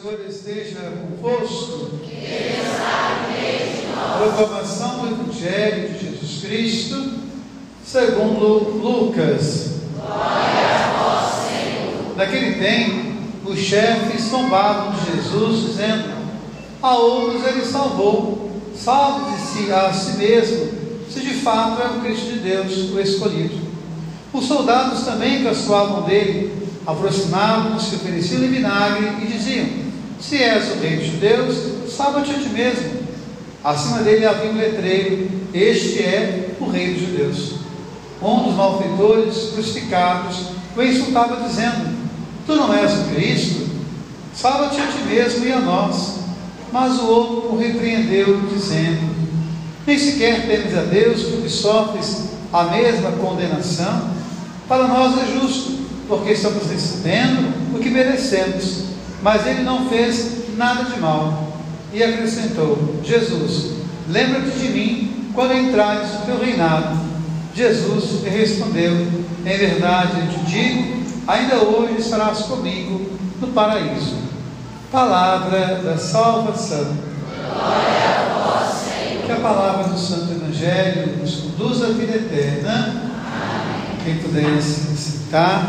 Senhor esteja convosco. Proclamação do Evangelho de Jesus Cristo, segundo Lucas. Glória a vós, Senhor. Naquele tempo, os chefes zombavam de Jesus, dizendo: A outros ele salvou, salve-se a si mesmo, se de fato é o Cristo de Deus, o escolhido. Os soldados também caçoavam dele, aproximavam-se, ofereciam-lhe vinagre e diziam: se és o rei dos judeus, salva-te a ti mesmo. Acima dele havia um letreiro: Este é o rei dos judeus. Um dos malfeitores crucificados o insultava, dizendo: Tu não és o Cristo? Salva-te a ti mesmo e a nós. Mas o outro o repreendeu, dizendo: Nem sequer temes a Deus, porque sofres a mesma condenação? Para nós é justo, porque estamos recebendo o que merecemos mas ele não fez nada de mal. E acrescentou: Jesus, lembra-te de mim quando entrares no teu reinado. Jesus respondeu: Em verdade eu te digo, ainda hoje estarás comigo no paraíso. Palavra da salvação. Glória a vós, Senhor. Que a palavra do Santo Evangelho nos conduza à vida eterna. Amém. Quem pudesse citar.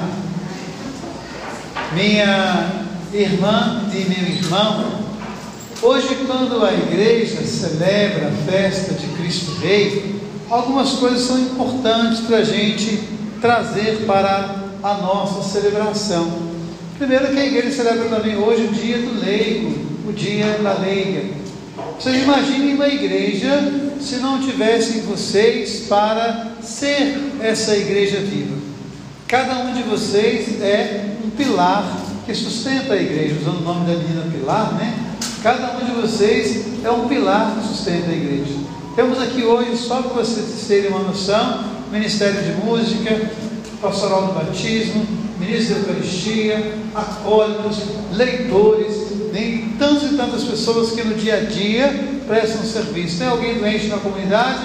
Minha irmã e meu irmão, hoje, quando a igreja celebra a festa de Cristo Rei, algumas coisas são importantes para a gente trazer para a nossa celebração. Primeiro, que a igreja celebra também hoje o dia do leigo, o dia da leiga. Vocês imaginem uma igreja se não tivessem vocês para ser essa igreja viva. Cada um de vocês é um pilar que sustenta a igreja, usando o nome da menina Pilar, né? Cada um de vocês é um pilar que sustenta a igreja. Temos aqui hoje, só para vocês terem uma noção, Ministério de Música, Pastoral do Batismo, Ministro da Eucaristia, acólitos, leitores, nem tantas e tantas pessoas que no dia a dia prestam serviço. Tem alguém doente na comunidade?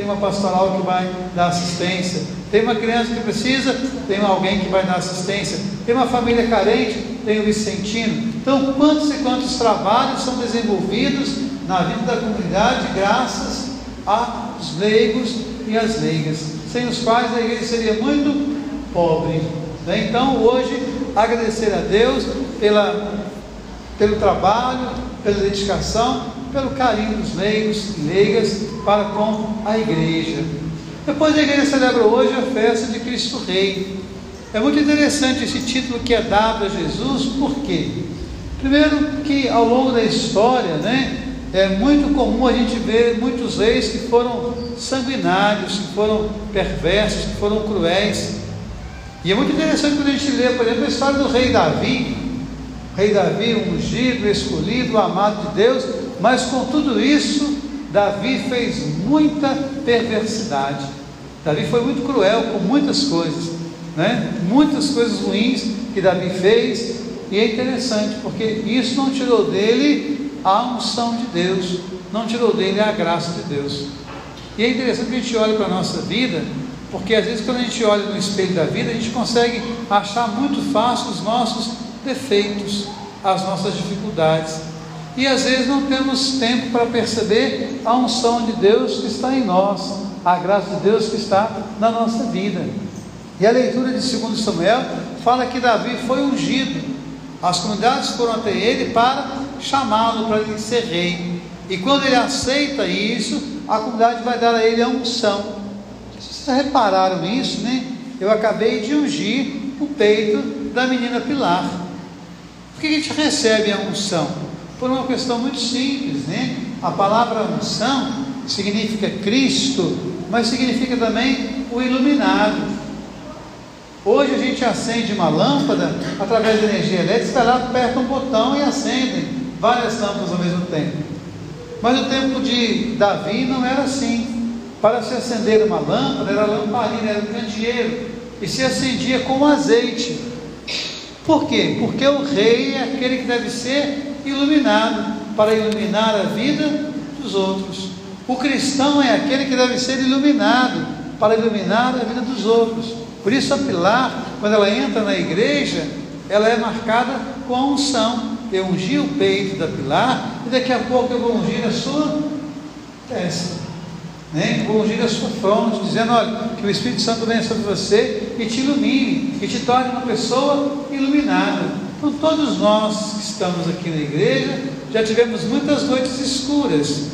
Tem uma pastoral que vai dar assistência tem uma criança que precisa, tem alguém que vai dar assistência. Tem uma família carente, tem o Vicentino. Então, quantos e quantos trabalhos são desenvolvidos na vida da comunidade graças aos leigos e às leigas, sem os quais a igreja seria muito pobre. Né? Então, hoje, agradecer a Deus pela, pelo trabalho, pela dedicação, pelo carinho dos leigos e leigas para com a igreja. Depois a igreja celebra hoje a festa de Cristo Rei. É muito interessante esse título que é dado a Jesus, por quê? Primeiro que ao longo da história, né, é muito comum a gente ver muitos reis que foram sanguinários, que foram perversos, que foram cruéis. E é muito interessante quando a gente lê, por exemplo, a história do rei Davi. O rei Davi, ungido, escolhido, amado de Deus, mas com tudo isso, Davi fez muita perversidade. Davi foi muito cruel com muitas coisas, né? muitas coisas ruins que Davi fez, e é interessante, porque isso não tirou dele a unção de Deus, não tirou dele a graça de Deus. E é interessante que a gente olhe para a nossa vida, porque às vezes quando a gente olha no espelho da vida, a gente consegue achar muito fácil os nossos defeitos, as nossas dificuldades. E às vezes não temos tempo para perceber a unção de Deus que está em nós, a graça de Deus que está na nossa vida. E a leitura de 2 Samuel fala que Davi foi ungido. As comunidades foram até ele para chamá-lo para ele ser rei. E quando ele aceita isso, a comunidade vai dar a ele a unção. Vocês repararam isso, né? Eu acabei de ungir o peito da menina Pilar. Por que a gente recebe a unção? Por uma questão muito simples, né? A palavra unção significa Cristo, mas significa também o iluminado. Hoje a gente acende uma lâmpada através de energia elétrica, vai lá, aperta um botão e acendem várias lâmpadas ao mesmo tempo. Mas no tempo de Davi não era assim. Para se acender uma lâmpada, era lamparina, era um candeeiro, e se acendia com azeite. Por quê? Porque o rei é aquele que deve ser iluminado para iluminar a vida dos outros. O cristão é aquele que deve ser iluminado para iluminar a vida dos outros. Por isso a pilar, quando ela entra na igreja, ela é marcada com a unção. eu ungi o peito da Pilar, e daqui a pouco eu vou ungir a sua testa. Né? Vou ungir a sua fronte, dizendo: olha, que o Espírito Santo venha sobre você e te ilumine, e te torne uma pessoa iluminada. Então, todos nós que estamos aqui na igreja já tivemos muitas noites escuras,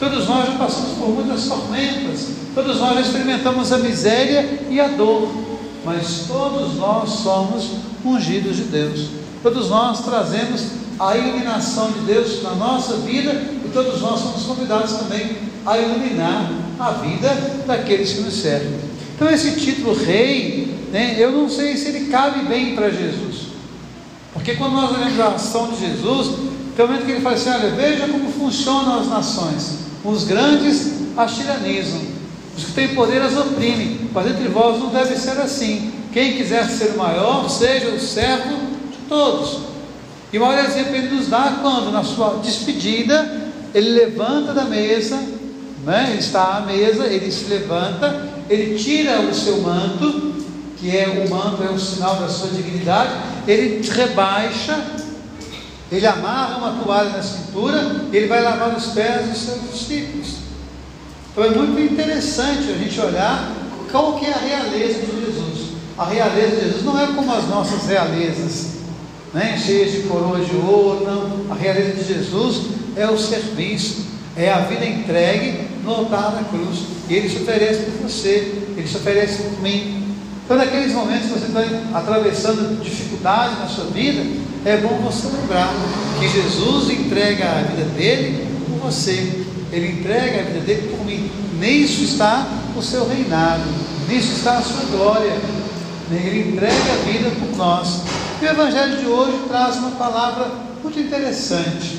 todos nós já passamos por muitas tormentas, todos nós já experimentamos a miséria e a dor, mas todos nós somos ungidos de Deus, todos nós trazemos a iluminação de Deus na nossa vida e todos nós somos convidados também a iluminar a vida daqueles que nos servem. Então, esse título rei, né, eu não sei se ele cabe bem para Jesus, porque quando nós olhamos a ação de Jesus, tem um momento que ele fala assim: olha, veja como funcionam as nações, os grandes as tiranizam, os que têm poder as oprimem, mas entre vós não deve ser assim. Quem quiser ser o maior, seja o servo de todos. E o maior exemplo ele nos dá quando, na sua despedida, ele levanta da mesa, né? ele está à mesa, ele se levanta, ele tira o seu manto, que é o manto, é o sinal da sua dignidade, ele rebaixa, ele amarra uma toalha na cintura, ele vai lavar os pés dos seus discípulos. Então é muito interessante a gente olhar qual que é a realeza de Jesus. A realeza de Jesus não é como as nossas realezas né, cheias de coroas de ouro, não. A realidade de Jesus é o serviço, é a vida entregue no altar da cruz. E Ele se oferece por você, Ele se oferece por mim. Então, naqueles momentos que você está atravessando dificuldade na sua vida, é bom você lembrar que Jesus entrega a vida dele por você, Ele entrega a vida dele por mim. Nisso está o seu reinado, nisso está a sua glória. Ele entrega a vida por nós. E o Evangelho de hoje traz uma palavra muito interessante.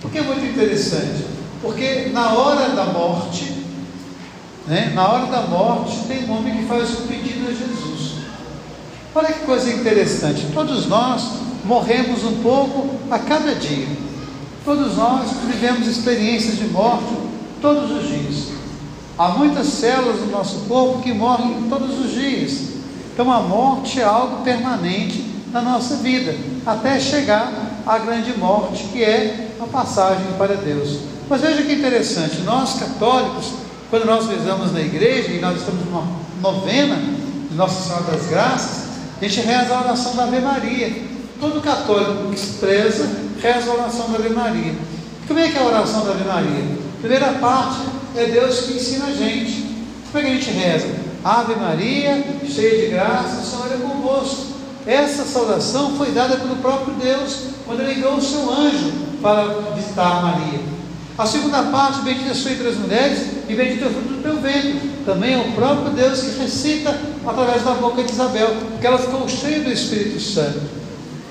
Por que muito interessante? Porque na hora da morte, né, na hora da morte, tem um homem que faz um pedido a Jesus. Olha que coisa interessante. Todos nós morremos um pouco a cada dia. Todos nós vivemos experiências de morte todos os dias. Há muitas células no nosso corpo que morrem todos os dias. Então a morte é algo permanente na nossa vida, até chegar à grande morte, que é a passagem para Deus. Mas veja que interessante, nós católicos, quando nós rezamos na igreja, e nós estamos numa novena de Nossa Senhora das Graças, a gente reza a oração da Ave Maria. Todo católico que se preza, reza a oração da Ave Maria. Como é que é a oração da Ave Maria? Primeira parte é Deus que ensina a gente. Como é que a gente reza? Ave Maria, cheia de graça, o Senhor é convosco. Essa saudação foi dada pelo próprio Deus quando ele enviou o seu anjo para visitar Maria. A segunda parte, bendita sua entre as mulheres e bendito é o fruto do teu ventre. Também é o próprio Deus que recita através da boca de Isabel, porque ela ficou cheia do Espírito Santo.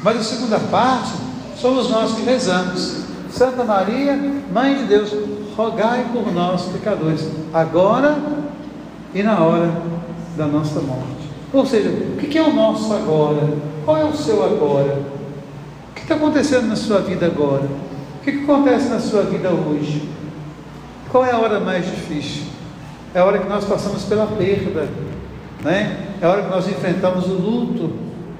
Mas a segunda parte, somos nós que rezamos. Santa Maria, Mãe de Deus, rogai por nós, pecadores, agora e na hora da nossa morte. Ou seja, o que é o nosso agora? Qual é o seu agora? O que está acontecendo na sua vida agora? O que acontece na sua vida hoje? Qual é a hora mais difícil? É a hora que nós passamos pela perda, né? é a hora que nós enfrentamos o luto.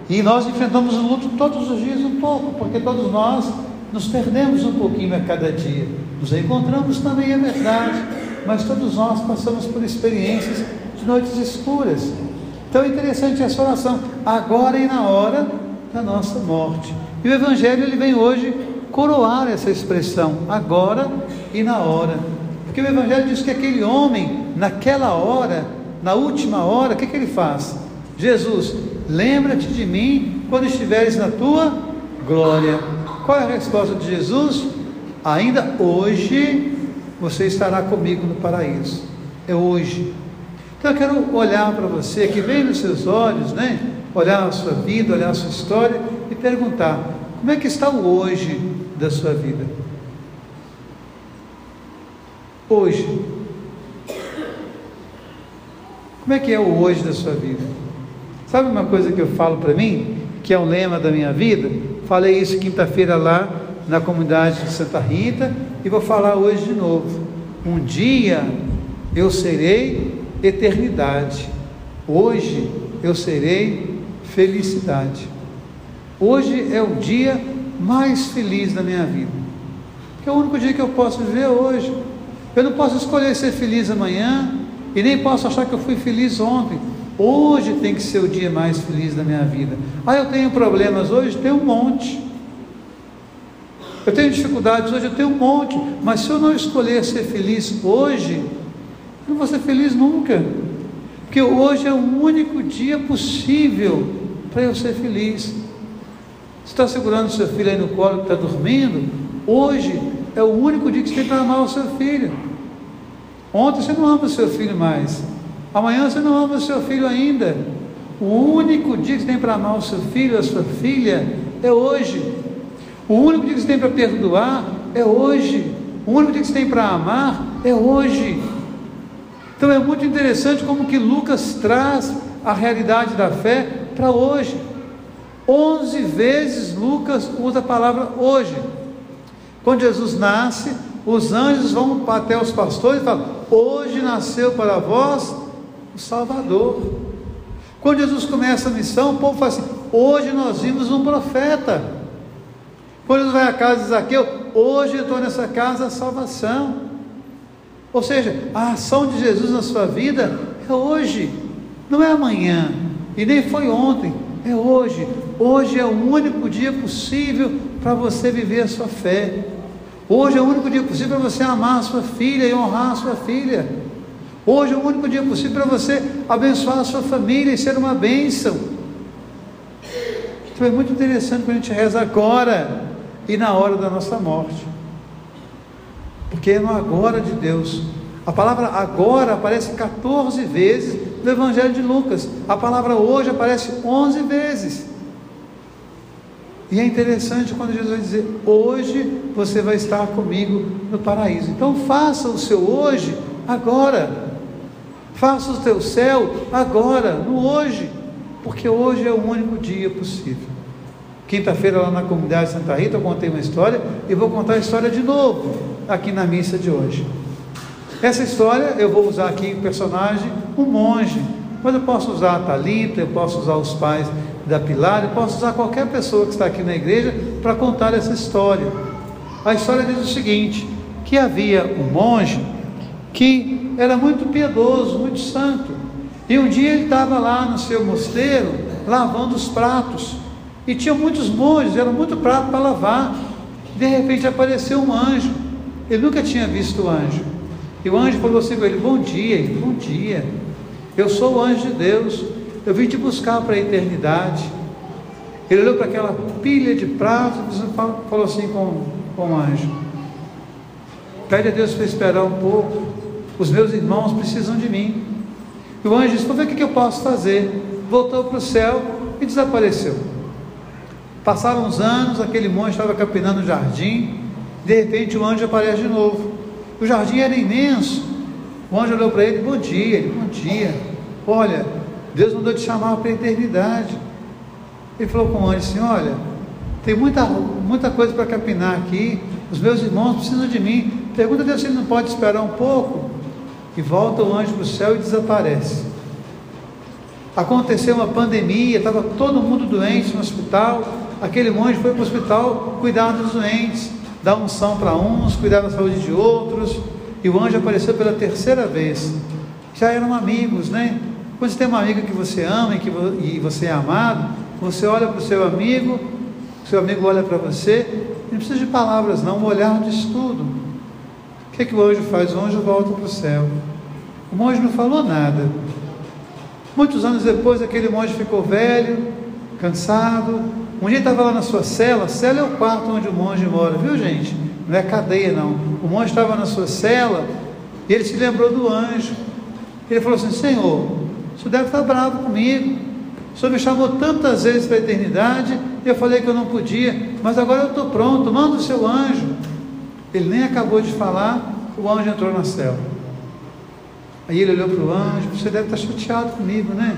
E nós enfrentamos o luto todos os dias um pouco, porque todos nós nos perdemos um pouquinho a cada dia. Nos encontramos também, é verdade, mas todos nós passamos por experiências de noites escuras. Então é interessante essa oração, agora e na hora da nossa morte. E o Evangelho ele vem hoje coroar essa expressão, agora e na hora. Porque o Evangelho diz que aquele homem, naquela hora, na última hora, o que, que ele faz? Jesus, lembra-te de mim quando estiveres na tua glória. Qual é a resposta de Jesus? Ainda hoje você estará comigo no paraíso. É hoje. Então eu quero olhar para você, que vem nos seus olhos, né? Olhar a sua vida, olhar a sua história e perguntar: como é que está o hoje da sua vida? Hoje. Como é que é o hoje da sua vida? Sabe uma coisa que eu falo para mim, que é um lema da minha vida? Falei isso quinta-feira lá na comunidade de Santa Rita e vou falar hoje de novo. Um dia eu serei eternidade. Hoje eu serei felicidade. Hoje é o dia mais feliz da minha vida. Que é o único dia que eu posso viver hoje. Eu não posso escolher ser feliz amanhã e nem posso achar que eu fui feliz ontem. Hoje tem que ser o dia mais feliz da minha vida. Ah, eu tenho problemas hoje? Tem um monte. Eu tenho dificuldades hoje? Eu tenho um monte. Mas se eu não escolher ser feliz hoje, eu não vou ser feliz nunca. Porque hoje é o único dia possível para eu ser feliz. Você está segurando seu filho aí no colo que está dormindo? Hoje é o único dia que você tem para amar o seu filho. Ontem você não ama o seu filho mais. Amanhã você não ama o seu filho ainda. O único dia que você tem para amar o seu filho, a sua filha, é hoje. O único dia que você tem para perdoar é hoje. O único dia que você tem para amar é hoje. Então é muito interessante como que Lucas traz a realidade da fé para hoje. Onze vezes Lucas usa a palavra hoje. Quando Jesus nasce, os anjos vão até os pastores e falam: Hoje nasceu para vós o Salvador. Quando Jesus começa a missão, o povo fala assim: hoje nós vimos um profeta. Quando Jesus vai à casa de Zaqueu, hoje entrou nessa casa a salvação. Ou seja, a ação de Jesus na sua vida é hoje, não é amanhã, e nem foi ontem, é hoje. Hoje é o único dia possível para você viver a sua fé. Hoje é o único dia possível para você amar a sua filha e honrar a sua filha. Hoje é o único dia possível para você abençoar a sua família e ser uma bênção. Então é muito interessante quando a gente reza agora e na hora da nossa morte. Porque é no agora de Deus. A palavra agora aparece 14 vezes no Evangelho de Lucas. A palavra hoje aparece 11 vezes. E é interessante quando Jesus vai dizer: Hoje você vai estar comigo no paraíso. Então faça o seu hoje agora. Faça o teu céu agora, no hoje, porque hoje é o único dia possível. Quinta-feira, lá na comunidade Santa Rita, eu contei uma história e vou contar a história de novo aqui na missa de hoje. Essa história eu vou usar aqui o personagem, um monge, mas eu posso usar a Talita, eu posso usar os pais da Pilar, eu posso usar qualquer pessoa que está aqui na igreja para contar essa história. A história diz o seguinte: que havia um monge que era muito piedoso, muito santo. E um dia ele estava lá no seu mosteiro lavando os pratos. E tinha muitos monges, era muito prato para lavar. De repente apareceu um anjo. Ele nunca tinha visto o anjo. E o anjo falou assim com ele: Bom dia, ele, bom dia. Eu sou o anjo de Deus. Eu vim te buscar para a eternidade. Ele olhou para aquela pilha de pratos e falou assim com, com o anjo: Pede a Deus para esperar um pouco. Os meus irmãos precisam de mim. E o anjo disse: Vou ver o que eu posso fazer. Voltou para o céu e desapareceu. Passaram uns anos, aquele monge estava capinando o jardim. De repente o anjo aparece de novo. O jardim era imenso. O anjo olhou para ele: Bom dia, ele, bom dia. Olha, Deus mandou te chamar para a eternidade. Ele falou com o anjo assim: Olha, tem muita, muita coisa para capinar aqui. Os meus irmãos precisam de mim. Pergunta a Deus se ele não pode esperar um pouco e volta o anjo para o céu e desaparece. Aconteceu uma pandemia, estava todo mundo doente no hospital. Aquele monge foi para o hospital cuidar dos doentes, dar unção para uns, cuidar da saúde de outros. E o anjo apareceu pela terceira vez. Já eram amigos, né? Quando você tem uma amiga que você ama e que e você é amado, você olha para o seu amigo, o seu amigo olha para você, não precisa de palavras, não, um olhar de estudo que, que o anjo faz? O anjo volta para o céu. O monge não falou nada. Muitos anos depois, aquele monge ficou velho, cansado. Um dia estava lá na sua cela. Cela é o quarto onde o monge mora, viu, gente? Não é cadeia, não. O monge estava na sua cela e ele se lembrou do anjo. Ele falou assim: Senhor, o senhor deve estar bravo comigo. O senhor me chamou tantas vezes para a eternidade e eu falei que eu não podia, mas agora eu estou pronto. Manda o seu anjo. Ele nem acabou de falar, o anjo entrou na cela. Aí ele olhou para o anjo, você deve estar chateado comigo, né?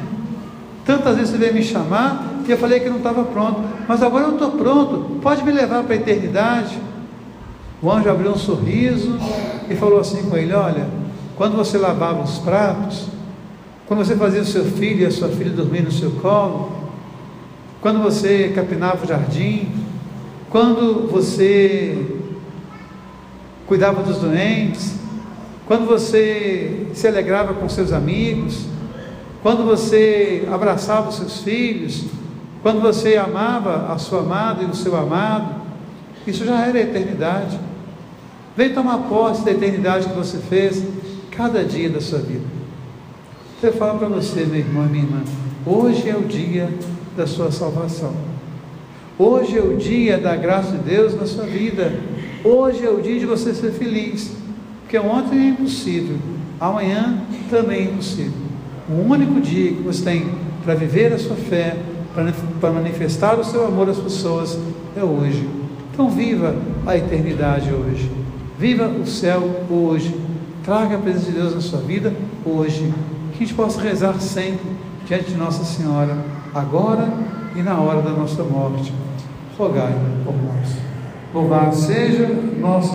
Tantas vezes você veio me chamar e eu falei que não estava pronto, mas agora eu estou pronto, pode me levar para a eternidade. O anjo abriu um sorriso e falou assim com ele: Olha, quando você lavava os pratos, quando você fazia o seu filho e a sua filha dormir no seu colo, quando você capinava o jardim, quando você cuidava dos doentes, quando você se alegrava com seus amigos, quando você abraçava os seus filhos, quando você amava a sua amada e o seu amado, isso já era a eternidade. Vem tomar posse da eternidade que você fez cada dia da sua vida. Eu falo para você, meu irmão e minha irmã, hoje é o dia da sua salvação. Hoje é o dia da graça de Deus na sua vida. Hoje é o dia de você ser feliz. Porque ontem é impossível, amanhã também é impossível. O único dia que você tem para viver a sua fé, para manifestar o seu amor às pessoas, é hoje. Então, viva a eternidade hoje. Viva o céu hoje. Traga a presença de Deus na sua vida hoje. Que a gente possa rezar sempre diante de Nossa Senhora, agora e na hora da nossa morte. Rogai por nós. Louvado seja nosso